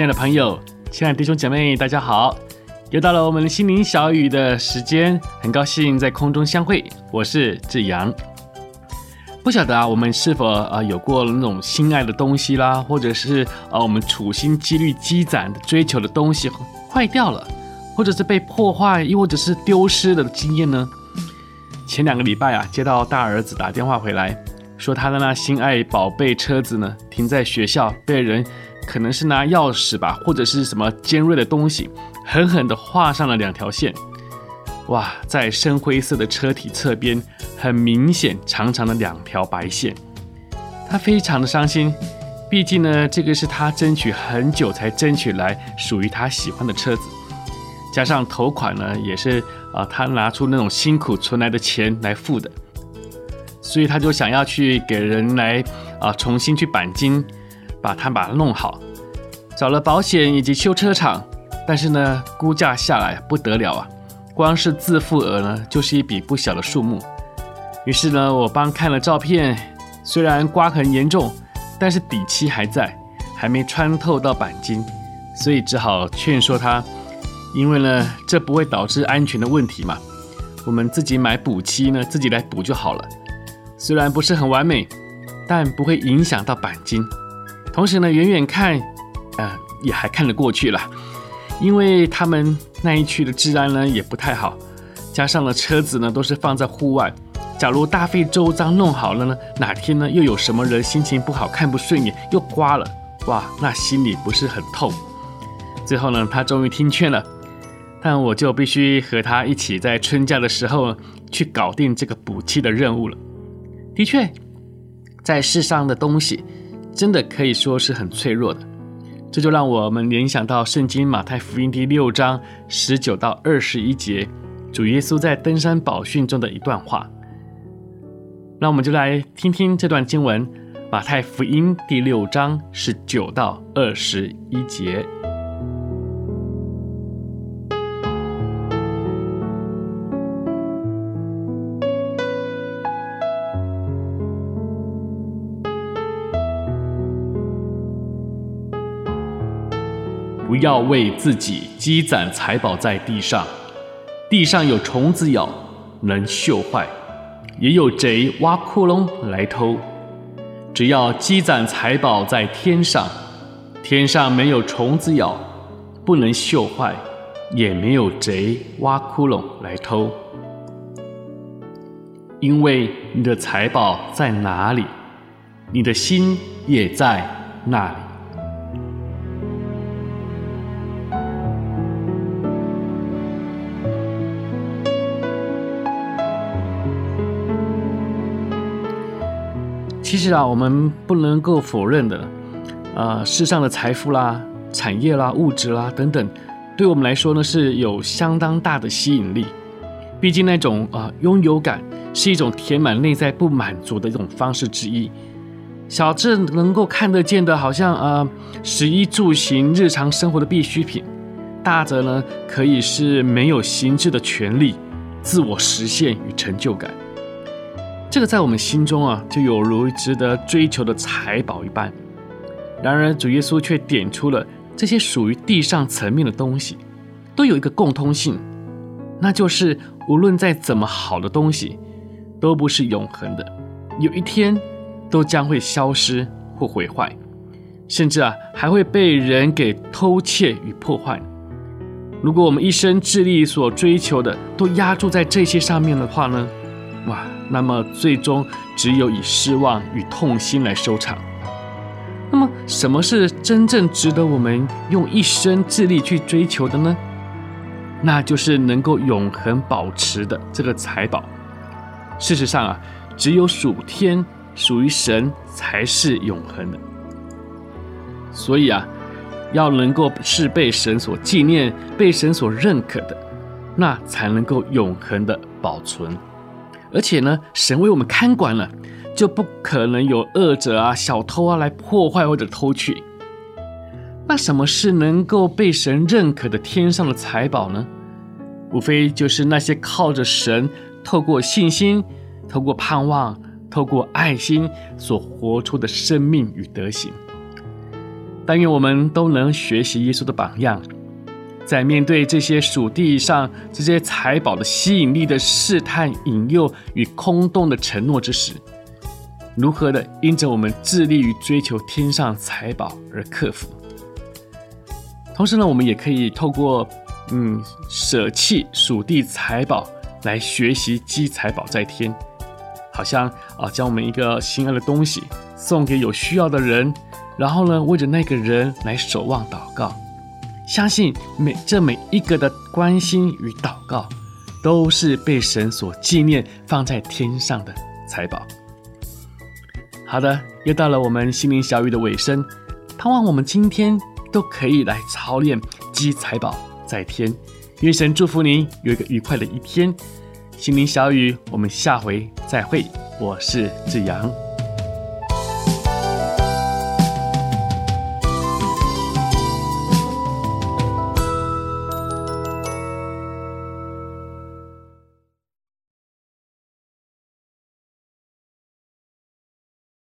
亲爱的朋友，亲爱的弟兄姐妹，大家好！又到了我们心灵小语的时间，很高兴在空中相会，我是志阳。不晓得啊，我们是否啊有过那种心爱的东西啦，或者是啊我们处心积虑积攒的追求的东西坏掉了，或者是被破坏，又或者是丢失的经验呢？前两个礼拜啊，接到大儿子打电话回来，说他的那心爱宝贝车子呢，停在学校被人可能是拿钥匙吧，或者是什么尖锐的东西，狠狠地画上了两条线。哇，在深灰色的车体侧边，很明显长长的两条白线，他非常的伤心。毕竟呢，这个是他争取很久才争取来属于他喜欢的车子，加上头款呢，也是啊、他拿出那种辛苦存来的钱来付的，所以他就想要去给人来啊、重新去钣金，把它把它弄好，找了保险以及修车厂，但是呢，估价下来不得了啊。光是自付额呢，就是一笔不小的数目。于是呢，我帮看了照片，虽然刮痕严重，但是底漆还在，还没穿透到钣金，所以只好劝说他，因为呢，这不会导致安全的问题嘛，我们自己买补漆呢，自己来补就好了。虽然不是很完美，但不会影响到钣金。同时呢，远远看，呃，也还看得过去了。因为他们那一区的治安呢也不太好，加上了车子呢都是放在户外，假如大费周章弄好了呢，哪天呢又有什么人心情不好看不顺眼又刮了，哇，那心里不是很痛。最后呢，他终于听劝了，但我就必须和他一起在春假的时候去搞定这个补漆的任务了。的确，在世上的东西真的可以说是很脆弱的。这就让我们联想到圣经马太福音第六章十九到二十一节，主耶稣在登山宝训中的一段话。那我们就来听听这段经文，马太福音第六章十九到二十一节。要为自己积攒财宝在地上，地上有虫子咬，能锈坏；也有贼挖窟窿来偷。只要积攒财宝在天上，天上没有虫子咬，不能锈坏，也没有贼挖窟窿来偷。因为你的财宝在哪里，你的心也在那里。其实啊，我们不能够否认的，呃，世上的财富啦、产业啦、物质啦等等，对我们来说呢是有相当大的吸引力。毕竟那种啊、呃、拥有感是一种填满内在不满足的一种方式之一。小至能够看得见的，好像呃食衣住行日常生活的必需品；大则呢可以是没有形质的权利、自我实现与成就感。这个在我们心中啊，就有如值得追求的财宝一般。然而，主耶稣却点出了这些属于地上层面的东西，都有一个共通性，那就是无论再怎么好的东西，都不是永恒的，有一天都将会消失或毁坏，甚至啊，还会被人给偷窃与破坏。如果我们一生致力所追求的都押注在这些上面的话呢，哇！那么最终只有以失望与痛心来收场。那么什么是真正值得我们用一生致力去追求的呢？那就是能够永恒保持的这个财宝。事实上啊，只有属天、属于神才是永恒的。所以啊，要能够是被神所纪念、被神所认可的，那才能够永恒的保存。而且呢，神为我们看管了，就不可能有恶者啊、小偷啊来破坏或者偷取。那什么是能够被神认可的天上的财宝呢？无非就是那些靠着神，透过信心、透过盼望、透过爱心所活出的生命与德行。但愿我们都能学习耶稣的榜样，在面对这些属地上这些财宝的吸引力的试探、引诱与空洞的承诺之时，如何的因着我们致力于追求天上财宝而克服。同时呢，我们也可以透过嗯舍弃属地财宝来学习积财宝在天，好像啊将我们一个心爱的东西送给有需要的人。然后呢，为着那个人来守望祷告，相信每这每一个的关心与祷告，都是被神所纪念放在天上的财宝。好的，又到了我们心灵小雨的尾声，盼望我们今天都可以来操练积财宝在天。愿神祝福您有一个愉快的一天。心灵小雨，我们下回再会。我是志阳。